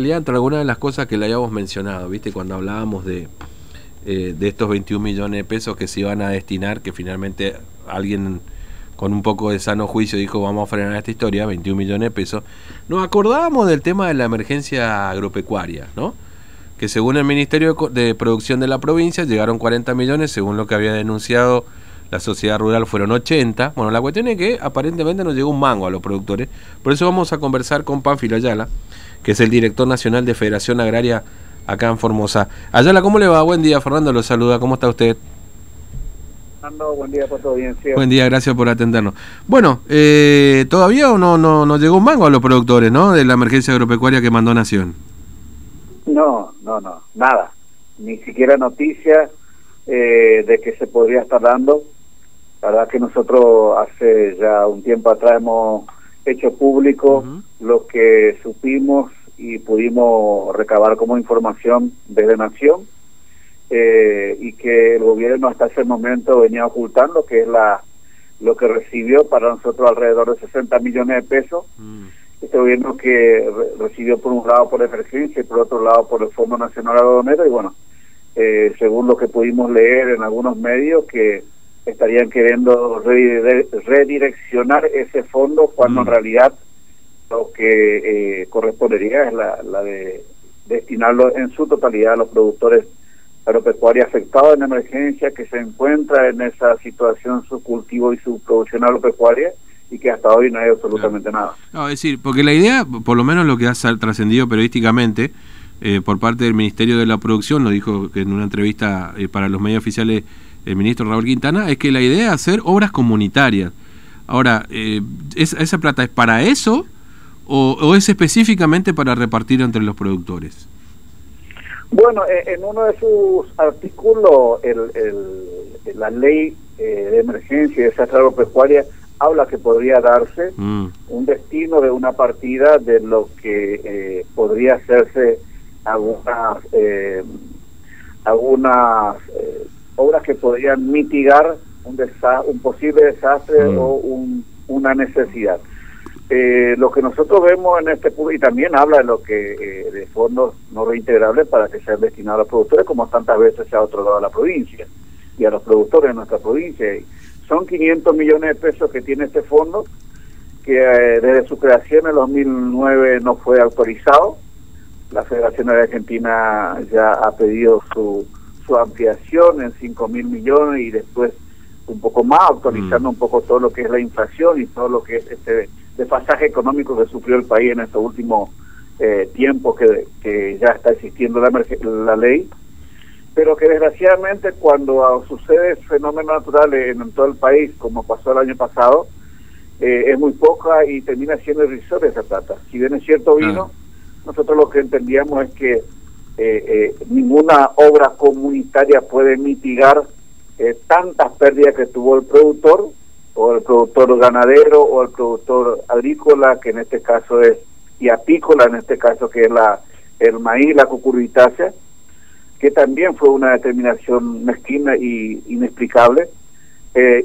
entre algunas de las cosas que le habíamos mencionado, ¿viste? Cuando hablábamos de, eh, de estos 21 millones de pesos que se iban a destinar, que finalmente alguien con un poco de sano juicio dijo vamos a frenar esta historia, 21 millones de pesos, nos acordábamos del tema de la emergencia agropecuaria, ¿no? Que según el Ministerio de Producción de la provincia llegaron 40 millones, según lo que había denunciado la sociedad rural fueron 80. Bueno, la cuestión es que aparentemente nos llegó un mango a los productores, por eso vamos a conversar con Pánfilo Ayala que es el director nacional de Federación Agraria acá en Formosa. Ayala, ¿cómo le va? Buen día, Fernando lo saluda. ¿Cómo está usted? Fernando, buen día por tu audiencia. Buen día, gracias por atendernos. Bueno, eh, todavía no, no, no llegó un mango a los productores, ¿no? De la emergencia agropecuaria que mandó Nación. No, no, no, nada. Ni siquiera noticia eh, de que se podría estar dando. La verdad que nosotros hace ya un tiempo atrás hemos hecho público lo que supimos y pudimos recabar como información desde Nación eh, y que el gobierno hasta ese momento venía ocultando, que es la lo que recibió para nosotros alrededor de 60 millones de pesos. Mm. Este gobierno que recibió por un lado por emergencia y por otro lado por el Fondo Nacional Aduanero y bueno, eh, según lo que pudimos leer en algunos medios, que estarían queriendo redireccionar ese fondo cuando en mm. realidad lo que eh, correspondería es la, la de destinarlo en su totalidad a los productores agropecuarios afectados en emergencia que se encuentra en esa situación su cultivo y su producción agropecuaria y que hasta hoy no hay absolutamente nada. No, es decir, porque la idea, por lo menos lo que ha trascendido periodísticamente eh, por parte del Ministerio de la Producción, lo dijo que en una entrevista eh, para los medios oficiales el ministro Raúl Quintana, es que la idea es hacer obras comunitarias. Ahora, eh, ¿esa plata es para eso o, es específicamente para repartir entre los productores? Bueno, eh, en uno de sus artículos, la ley eh, de emergencia y desastre agropecuaria habla que podría darse mm. un destino de una partida de lo que podría hacerse algunas algunas obras que podrían mitigar un, un posible desastre mm. o una necesidad. Eh, lo que nosotros vemos en este y también habla de lo que eh, de fondos no reintegrables para que sean destinados a los productores como tantas veces se ha otorgado a la provincia y a los productores de nuestra provincia son 500 millones de pesos que tiene este fondo que eh, desde su creación en 2009 no fue autorizado la Federación de Argentina ya ha pedido su su ampliación en 5 mil millones y después un poco más, actualizando mm. un poco todo lo que es la inflación y todo lo que es este desfasaje económico que sufrió el país en estos últimos eh, tiempos que, que ya está existiendo la, la ley, pero que desgraciadamente cuando sucede fenómenos naturales en, todo el país, como pasó el año pasado, eh, es muy poca y termina siendo irrisoria esa plata. Si bien es cierto vino, nosotros lo que entendíamos es que eh, eh, ninguna obra comunitaria puede mitigar eh, tantas pérdidas que tuvo el productor, o el productor ganadero, o el productor agrícola, que en este caso es, y apícola en este caso, que es la el maíz, la cucurbitácea, que también fue una determinación mezquina y inexplicable,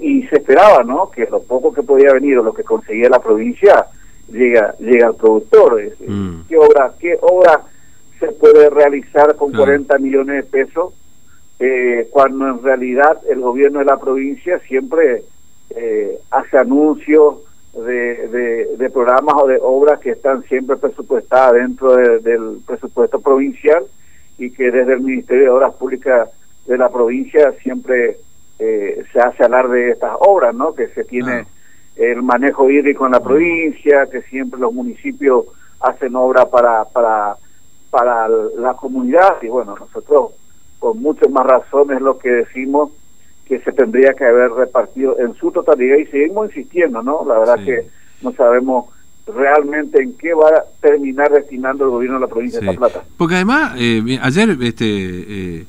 y se esperaba, ¿no?, que lo poco que podía venir o lo que conseguía la provincia llega llega al productor. Mm. ¿Qué obra, qué obra se puede realizar con 40 millones de pesos, eh, cuando en realidad el gobierno de la provincia siempre eh, hace anuncios de, de, programas o de obras que están siempre presupuestadas dentro del presupuesto provincial y que desde el Ministerio de Obras Públicas de la provincia siempre eh, se hace hablar de estas obras, ¿no? Que se tiene el manejo hídrico en la provincia, que siempre los municipios hacen obra para, para para la comunidad y bueno, nosotros con muchas más razones lo que decimos que se tendría que haber repartido en su totalidad y seguimos insistiendo, ¿no? La verdad que no sabemos realmente en qué va a terminar destinando el gobierno de la provincia de La Plata. Porque además, eh, ayer, este, eh,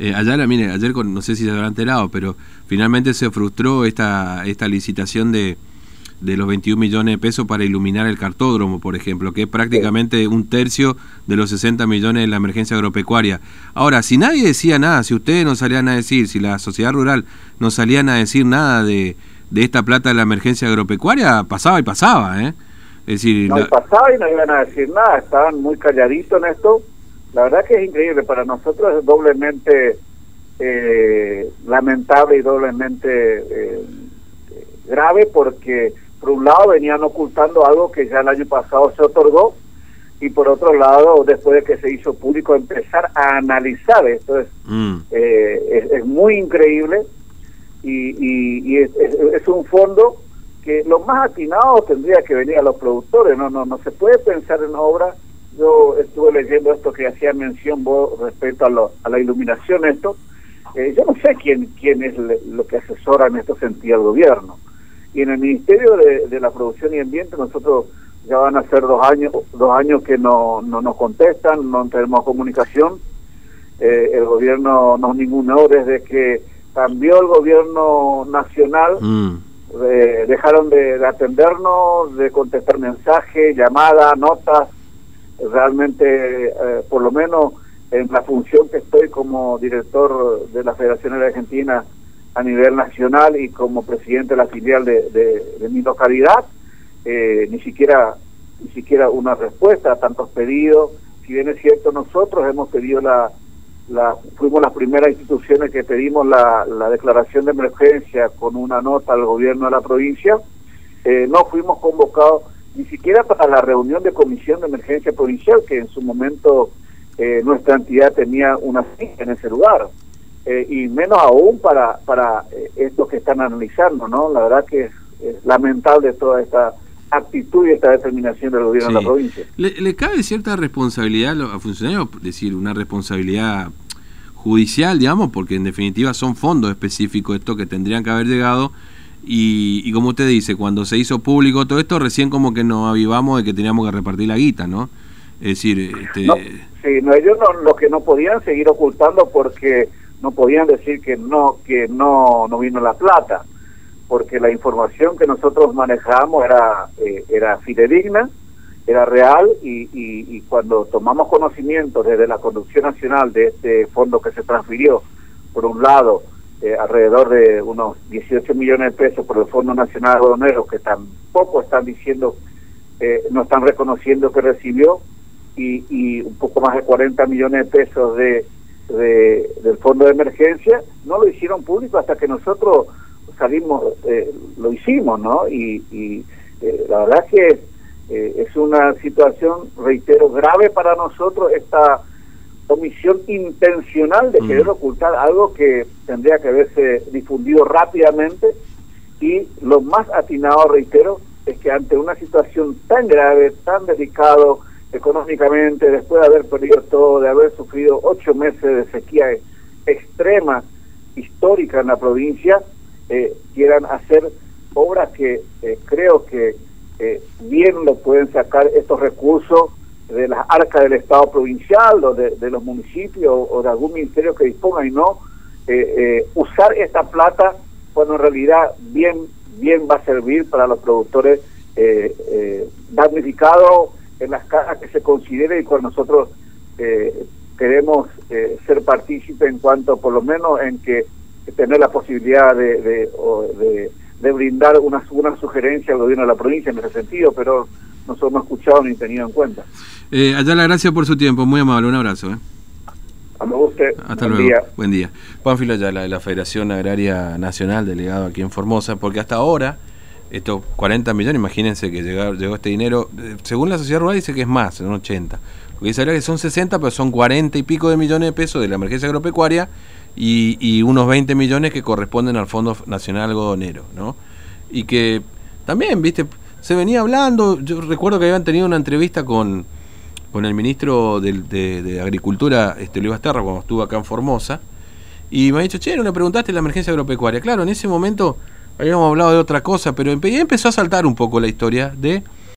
eh, ayer, mire, ayer no sé si se habrá enterado, pero finalmente se frustró esta, esta licitación de de los 21 millones de pesos para iluminar el cartódromo, por ejemplo, que es prácticamente un tercio de los 60 millones de la emergencia agropecuaria. Ahora, si nadie decía nada, si ustedes no salían a decir, si la sociedad rural no salían a decir nada de, de esta plata de la emergencia agropecuaria, pasaba y pasaba, ¿eh? Es decir, no pasaba y no iban a decir nada, estaban muy calladitos en esto. La verdad que es increíble, para nosotros es doblemente eh, lamentable y doblemente eh, grave porque por un lado venían ocultando algo que ya el año pasado se otorgó y por otro lado después de que se hizo público empezar a analizar esto es, mm. eh, es, muy increíble y, y, es, un fondo que lo más atinado tendría que venir a los productores no no no se puede pensar en obra. Yo estuve leyendo esto que hacía mención vos respecto a, lo, a la iluminación esto. Eh, yo no sé quién quién es lo que asesora en este sentido al gobierno y en el Ministerio de, la Producción y Ambiente nosotros ya van a ser dos años dos años que no, no nos contestan, no tenemos comunicación. Eh, el gobierno no ninguno desde que cambió el gobierno nacional. Mm. Eh, dejaron de, atendernos, de contestar mensajes, llamadas, notas. Realmente, eh, por lo menos en la función que estoy como director de la Federación Argentina, a nivel nacional y como presidente de la filial de, mi localidad, eh, ni siquiera ni siquiera una respuesta a tantos pedidos. Si bien es cierto, nosotros hemos pedido la, la fuimos las primeras instituciones que pedimos la, la declaración de emergencia con una nota al gobierno de la provincia, eh, no fuimos convocados ni siquiera para la reunión de comisión de emergencia provincial, que en su momento eh, nuestra entidad tenía una cita en ese lugar. Eh, y menos aún para, para eh, estos que están analizando, ¿no? La verdad que es, lamentable toda esta actitud y esta determinación del gobierno de la provincia. ¿Le, cabe cierta responsabilidad a los funcionarios? Es decir, una responsabilidad judicial, digamos, porque en definitiva son fondos específicos estos que tendrían que haber llegado y, y, como usted dice, cuando se hizo público todo esto, recién como que nos avivamos de que teníamos que repartir la guita, ¿no? Es decir, este... sí, no, ellos no, lo que no podían seguir ocultando porque no podían decir que no que no no vino la plata porque la información que nosotros manejamos era eh, era fidedigna era real y, y, cuando tomamos conocimiento desde la conducción nacional de este fondo que se transfirió por un lado eh, alrededor de unos 18 millones de pesos por el Fondo Nacional Aduanero que tampoco están diciendo eh, no están reconociendo que recibió y, y un poco más de 40 millones de pesos de de, del fondo de emergencia, no lo hicieron público hasta que nosotros salimos, eh, lo hicimos, ¿no? Y, y eh, la verdad que eh, es una situación, reitero, grave para nosotros esta omisión intencional de querer ocultar algo que tendría que haberse difundido rápidamente y lo más atinado, reitero, es que ante una situación tan grave, tan delicado, económicamente, después de haber perdido todo, de haber sufrido ocho meses de sequía extrema, histórica en la provincia, eh, quieran hacer obras que eh, creo que eh, bien lo pueden sacar estos recursos de las arcas del Estado provincial o de, los municipios o, de algún ministerio que disponga y no usar esta plata cuando en realidad bien bien va a servir para los productores damnificados en las cajas que se considere y cuando nosotros eh, queremos eh, ser partícipes en cuanto, por lo menos, en que tener la posibilidad de, de, de, brindar una, una sugerencia al gobierno de la provincia en ese sentido, pero no somos escuchados ni tenido en cuenta. Eh, allá la gracias por su tiempo, muy amable, un abrazo. ¿eh? Usted. Hasta luego. Día. Buen día. Pánfilo Ayala, de la Federación Agraria Nacional, delegado aquí en Formosa, porque hasta ahora estos 40 millones, imagínense que llegó, llegó este dinero, eh, según la sociedad rural dice que es más, son 80. Porque dice que son 60, pero son 40 y pico de millones de pesos de la emergencia agropecuaria y, y unos 20 millones que corresponden al Fondo Nacional Algodonero, ¿no? Y que también, viste, se venía hablando, yo recuerdo que habían tenido una entrevista con, con el ministro de, de, Agricultura, este, Luis Basterra, cuando estuvo acá en Formosa, y me ha dicho, che, no le preguntaste la emergencia agropecuaria. Claro, en ese momento habíamos hablado de otra cosa, pero empezó a saltar un poco la historia de